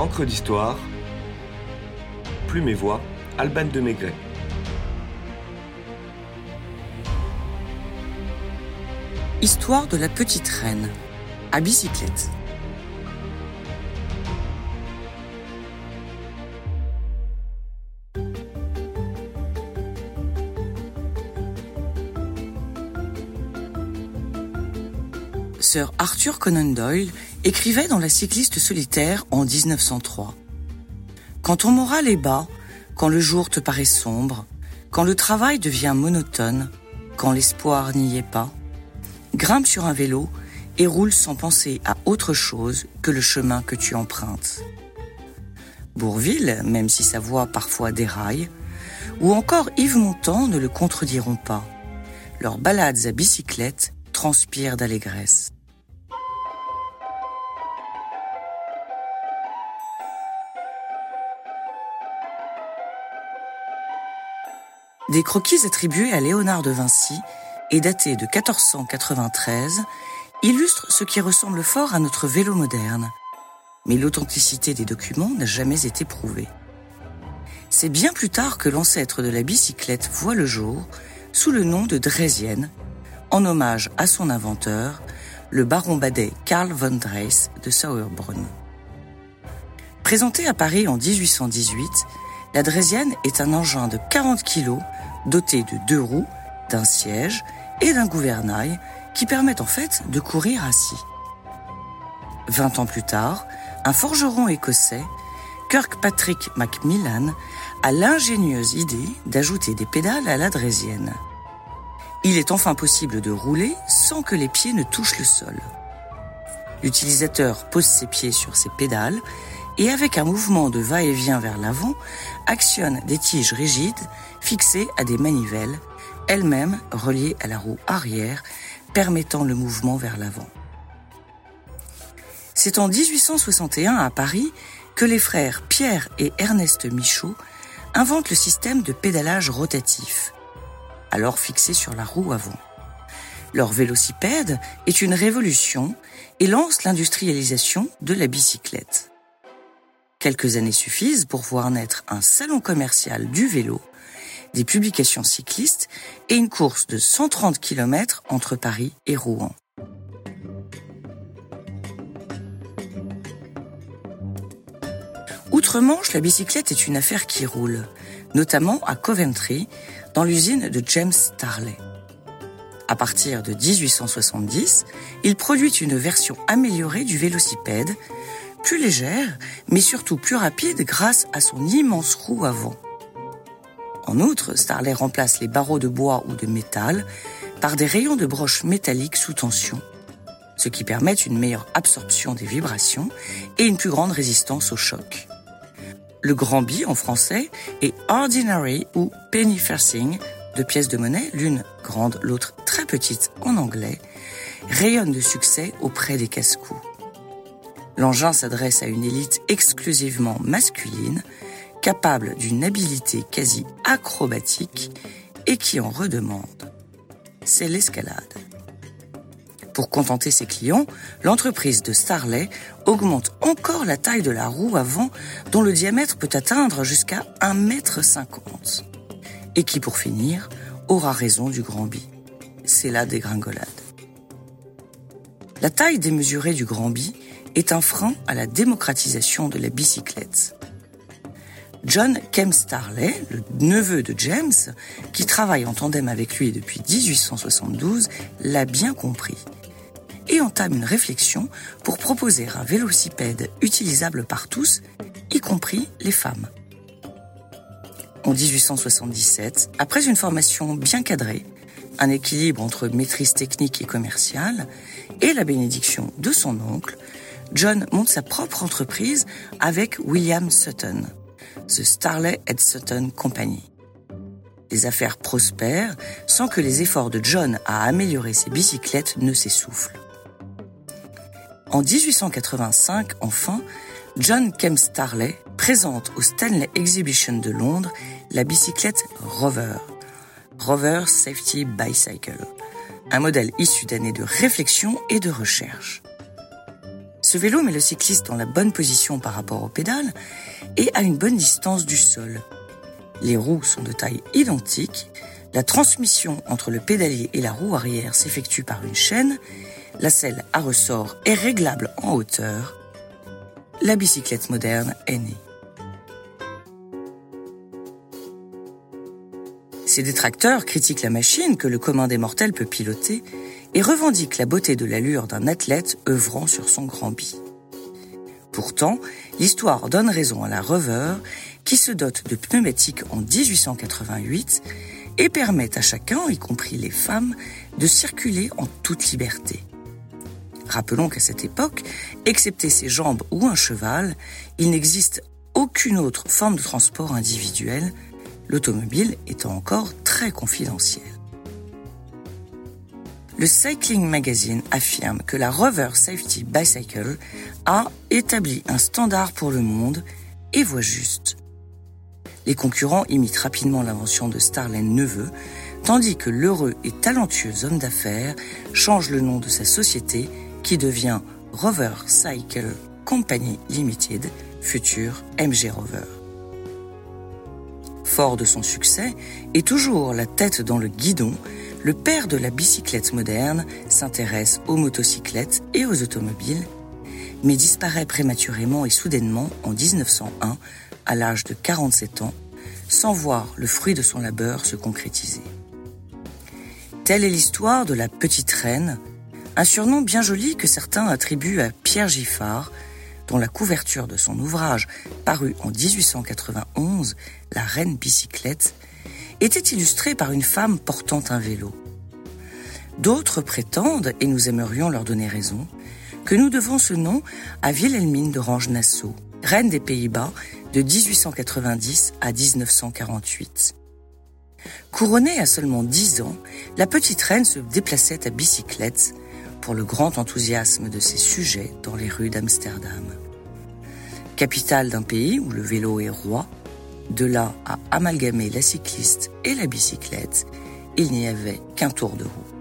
Encre d'histoire, Plume et Voix, Alban de Maigret. Histoire de la petite reine, à bicyclette. Sir Arthur Conan Doyle écrivait dans La cycliste solitaire en 1903. Quand ton moral est bas, quand le jour te paraît sombre, quand le travail devient monotone, quand l'espoir n'y est pas, grimpe sur un vélo et roule sans penser à autre chose que le chemin que tu empruntes. Bourville, même si sa voix parfois déraille, ou encore Yves Montand ne le contrediront pas. Leurs balades à bicyclette transpire d'allégresse. Des croquis attribués à Léonard de Vinci et datés de 1493 illustrent ce qui ressemble fort à notre vélo moderne. Mais l'authenticité des documents n'a jamais été prouvée. C'est bien plus tard que l'ancêtre de la bicyclette voit le jour sous le nom de Dresienne en hommage à son inventeur, le baron badet Karl von Drais de Sauerbrunn. Présenté à Paris en 1818, la Drésienne est un engin de 40 kg doté de deux roues, d'un siège et d'un gouvernail qui permettent en fait de courir assis. Vingt ans plus tard, un forgeron écossais, Kirkpatrick Macmillan, a l'ingénieuse idée d'ajouter des pédales à la Drésienne. Il est enfin possible de rouler sans que les pieds ne touchent le sol. L'utilisateur pose ses pieds sur ses pédales et avec un mouvement de va-et-vient vers l'avant, actionne des tiges rigides fixées à des manivelles, elles-mêmes reliées à la roue arrière, permettant le mouvement vers l'avant. C'est en 1861 à Paris que les frères Pierre et Ernest Michaud inventent le système de pédalage rotatif alors fixé sur la roue avant. Leur vélocipède est une révolution et lance l'industrialisation de la bicyclette. Quelques années suffisent pour voir naître un salon commercial du vélo, des publications cyclistes et une course de 130 km entre Paris et Rouen. Outre-Manche, la bicyclette est une affaire qui roule, notamment à Coventry, dans l'usine de James Starley. À partir de 1870, il produit une version améliorée du vélocipède, plus légère, mais surtout plus rapide grâce à son immense roue avant. En outre, Starley remplace les barreaux de bois ou de métal par des rayons de broche métallique sous tension, ce qui permet une meilleure absorption des vibrations et une plus grande résistance au choc. Le grand bi en français est ordinary ou penny farthing, deux pièces de monnaie, l'une grande, l'autre très petite en anglais, rayonne de succès auprès des casse-cous. L'engin s'adresse à une élite exclusivement masculine, capable d'une habileté quasi acrobatique et qui en redemande. C'est l'escalade. Pour contenter ses clients, l'entreprise de Starley augmente encore la taille de la roue avant dont le diamètre peut atteindre jusqu'à 1,50 m. Et qui, pour finir, aura raison du grand bi. C'est la dégringolade. La taille démesurée du grand bi est un frein à la démocratisation de la bicyclette. John Kem Starley, le neveu de James, qui travaille en tandem avec lui depuis 1872, l'a bien compris et entame une réflexion pour proposer un vélocipède utilisable par tous, y compris les femmes. En 1877, après une formation bien cadrée, un équilibre entre maîtrise technique et commerciale, et la bénédiction de son oncle, John monte sa propre entreprise avec William Sutton, The Starley and Sutton Company. Les affaires prospèrent sans que les efforts de John à améliorer ses bicyclettes ne s'essoufflent. En 1885, enfin, John Kem Starley présente au Stanley Exhibition de Londres la bicyclette Rover, Rover Safety Bicycle, un modèle issu d'années de réflexion et de recherche. Ce vélo met le cycliste dans la bonne position par rapport aux pédales et à une bonne distance du sol. Les roues sont de taille identique, la transmission entre le pédalier et la roue arrière s'effectue par une chaîne, la selle à ressort est réglable en hauteur. La bicyclette moderne est née. Ses détracteurs critiquent la machine que le commun des mortels peut piloter et revendiquent la beauté de l'allure d'un athlète œuvrant sur son grand bi. Pourtant, l'histoire donne raison à la Rover qui se dote de pneumatiques en 1888 et permet à chacun, y compris les femmes, de circuler en toute liberté. Rappelons qu'à cette époque, excepté ses jambes ou un cheval, il n'existe aucune autre forme de transport individuel, l'automobile étant encore très confidentielle. Le Cycling Magazine affirme que la Rover Safety Bicycle a établi un standard pour le monde et voit juste. Les concurrents imitent rapidement l'invention de Starlane Neveu, tandis que l'heureux et talentueux homme d'affaires change le nom de sa société qui devient Rover Cycle Company Limited, futur MG Rover. Fort de son succès et toujours la tête dans le guidon, le père de la bicyclette moderne s'intéresse aux motocyclettes et aux automobiles, mais disparaît prématurément et soudainement en 1901 à l'âge de 47 ans, sans voir le fruit de son labeur se concrétiser. Telle est l'histoire de la petite reine, un surnom bien joli que certains attribuent à Pierre Giffard, dont la couverture de son ouvrage, paru en 1891, La Reine Bicyclette, était illustrée par une femme portant un vélo. D'autres prétendent, et nous aimerions leur donner raison, que nous devons ce nom à Wilhelmine de Range-Nassau, reine des Pays-Bas de 1890 à 1948. Couronnée à seulement 10 ans, la petite reine se déplaçait à bicyclette pour le grand enthousiasme de ses sujets dans les rues d'Amsterdam. Capitale d'un pays où le vélo est roi, de là à amalgamer la cycliste et la bicyclette, il n'y avait qu'un tour de roue.